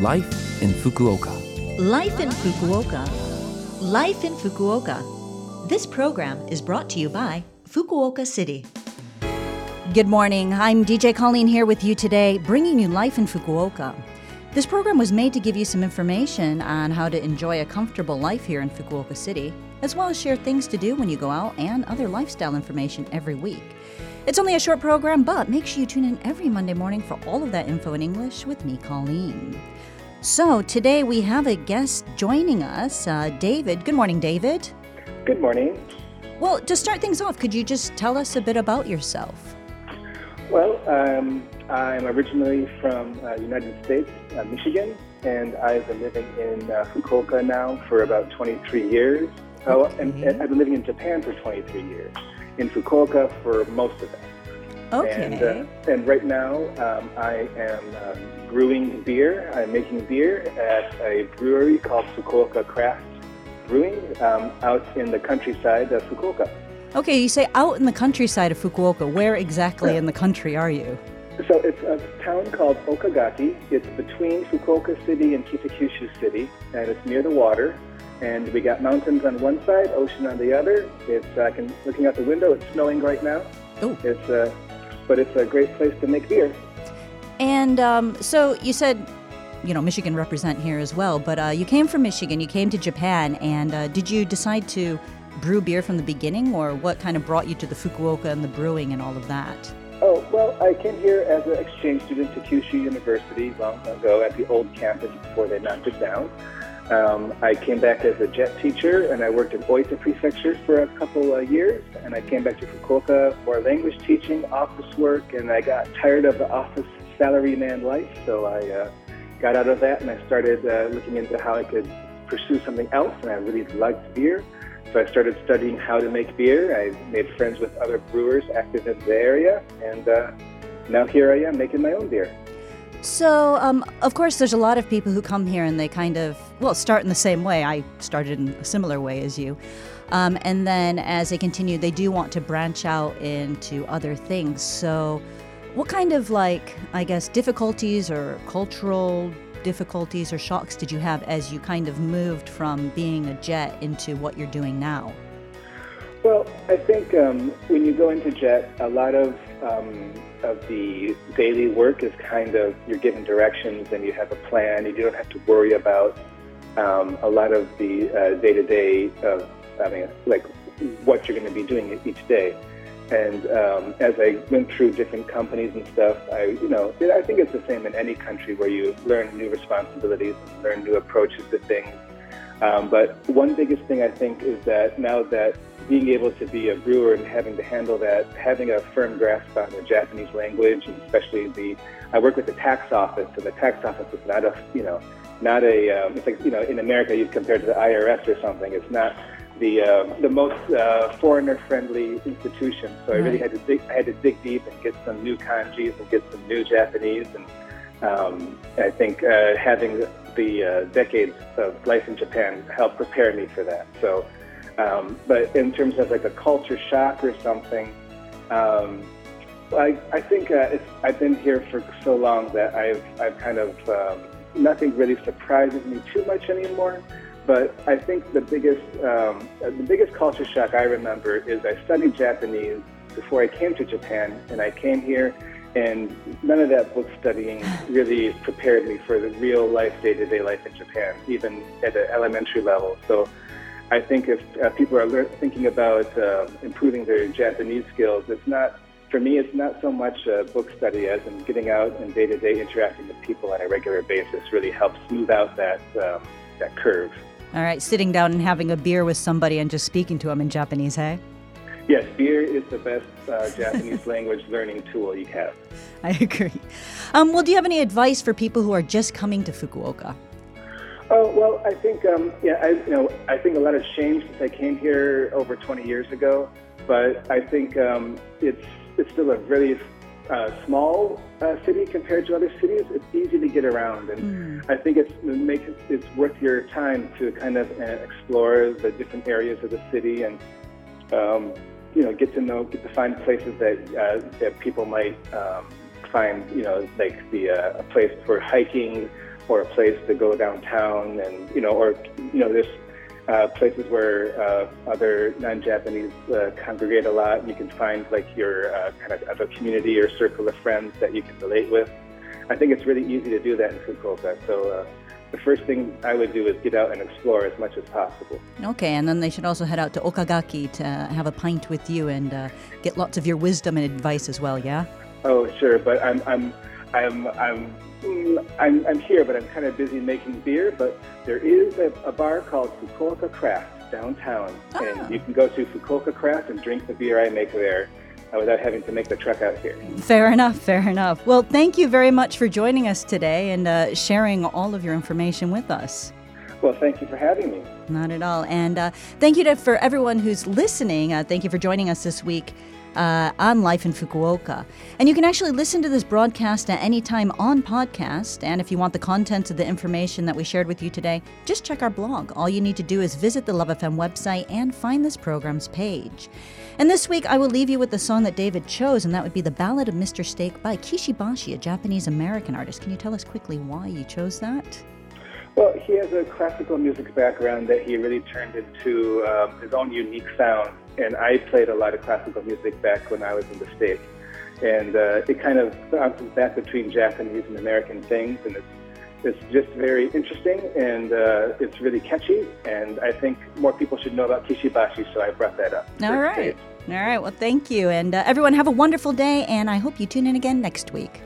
Life in Fukuoka. Life in Fukuoka. Life in Fukuoka. This program is brought to you by Fukuoka City. Good morning. I'm DJ Colleen here with you today, bringing you Life in Fukuoka. This program was made to give you some information on how to enjoy a comfortable life here in Fukuoka City, as well as share things to do when you go out and other lifestyle information every week. It's only a short program, but make sure you tune in every Monday morning for all of that info in English with me, Colleen. So today we have a guest joining us, uh, David. Good morning, David. Good morning. Well, to start things off, could you just tell us a bit about yourself? Well, um, I'm originally from uh, United States, uh, Michigan, and I've been living in uh, Fukuoka now for about 23 years. Oh, and, and I've been living in Japan for 23 years. In Fukuoka for most of that. Okay. And, uh, and right now, um, I am um, brewing beer. I'm making beer at a brewery called Fukuoka Craft Brewing um, out in the countryside of Fukuoka. okay, you say out in the countryside of Fukuoka. Where exactly Yeah. in the country are you? So it's a town called Okagaki. It's between Fukuoka City and Kitakyushu City, and it's near the water. And we got mountains on one side, ocean on the other. It's I can looking out the window. It's snowing right now. Oh. It's uh, but it's a great place to make beer. And um, so you said, you know, Michigan represent here as well, but uh, you came from Michigan, you came to Japan, and uh, did you decide to brew beer from the beginning, or what kind of brought you to the Fukuoka and the brewing and all of that? Oh well, I came here as an exchange student to Kyushu University long ago at the old campus before they knocked it down. Um, I came back as a JET teacher, and I worked in Oita Prefecture for a couple of years. And I came back to Fukuoka for language teaching, office work, and I got tired of the office salaryman life, so I uh, got out of that and I started uh, looking into how I could pursue something else. And I really liked beer, so I started studying how to make beer. I made friends with other brewers active in the area, and uh, now here I am making my own beer. So, um, of course, there's a lot of people who come here and they kind of, well, start in the same way. I started in a similar way as you. Um, and then as they continue, they do want to branch out into other things. So, what kind of, like, I guess, difficulties or cultural difficulties or shocks did you have as you kind of moved from being a JET into what you're doing now? I think um, when you go into JET, a lot of um, of the daily work is kind of you're given directions and you have a plan. and You don't have to worry about um, a lot of the day to day of I mean, like what you're going to be doing each day. And um, as I went through different companies and stuff, I you know I think it's the same in any country where you learn new responsibilities learn new approaches to things. Um, but one biggest thing I think is that now that being able to be a brewer and having to handle that, having a firm grasp on the Japanese language, and especially the, I work with the tax office, and the tax office is not a, you know, not a, um, it's like, you know, in America you'd compare to the IRS or something. It's not the uh, the most uh, foreigner-friendly institution. So I really had to dig, I had to dig deep and get some new kanjis and get some new Japanese and um, I think uh, having the uh, decades of life in Japan helped prepare me for that. So, um, but in terms of like a culture shock or something, um, I, I think uh, I've been here for so long that I've, I've kind of, um, nothing really surprises me too much anymore. But I think the biggest, um, the biggest culture shock I remember is I studied Japanese before I came to Japan, and I came here and none of that book studying really prepared me for the real life, day-to-day life in Japan, even at an elementary level. So I think if uh, people are lear- thinking about uh, improving their Japanese skills, it's not, for me, it's not so much a book study as in getting out and day-to-day interacting with people on a regular basis really helps smooth out that, um, that curve. All right, sitting down and having a beer with somebody and just speaking to them in Japanese, hey? Yes, beer is the best uh, Japanese language learning tool you have. I agree. Um, well, do you have any advice for people who are just coming to Fukuoka? Oh well, I think um, yeah, I you know I think a lot has changed since I came here over 20 years ago. But I think um, it's it's still a really uh, small uh, city compared to other cities. It's easy to get around, and I think it's it makes it, it's worth your time to kind of uh, explore the different areas of the city and um, you know get to know get to find places that uh, that people might um, find you know like the uh, a place for hiking or a place to go downtown, and you know, or you know, there's uh, places where uh, other non-Japanese uh, congregate a lot. You can find like your uh, kind of a community or circle of friends that you can relate with. I think it's really easy to do that in Fukuoka. So uh, the first thing I would do is get out and explore as much as possible. Okay, and then they should also head out to Okagaki to have a pint with you and uh, get lots of your wisdom and advice as well. Yeah. Oh, sure, but I'm I'm I'm I'm I'm, I'm here, but I'm kind of busy making beer. But there is a, a bar called Fukuoka Craft downtown, Ah. and you can go to Fukuoka Craft and drink the beer I make there without having to make the trek out here. Fair enough, fair enough. Well, thank you very much for joining us today and uh, sharing all of your information with us. Well, thank you for having me. Not at all. And uh, thank you to, for everyone who's listening. Uh, thank you for joining us this week uh, on Life in Fukuoka. And you can actually listen to this broadcast at any time on podcast. And if you want the contents of the information that we shared with you today, just check our blog. All you need to do is visit the Love FM website and find this program's page. And this week, I will leave you with the song that David chose, and that would be The Ballad of Mr. Steak by Kishibashi, a Japanese American artist. Can you tell us quickly why you chose that? Well, he has a classical music background that he really turned into um, his own unique sound. And I played a lot of classical music back when I was in the States. And uh, it kind of bounces back between Japanese and American things. And it's, it's just very interesting and uh, it's really catchy. And I think more people should know about Kishibashi, so I brought that up. All right. All right. Well, thank you. And uh, everyone, have a wonderful day. And I hope you tune in again next week.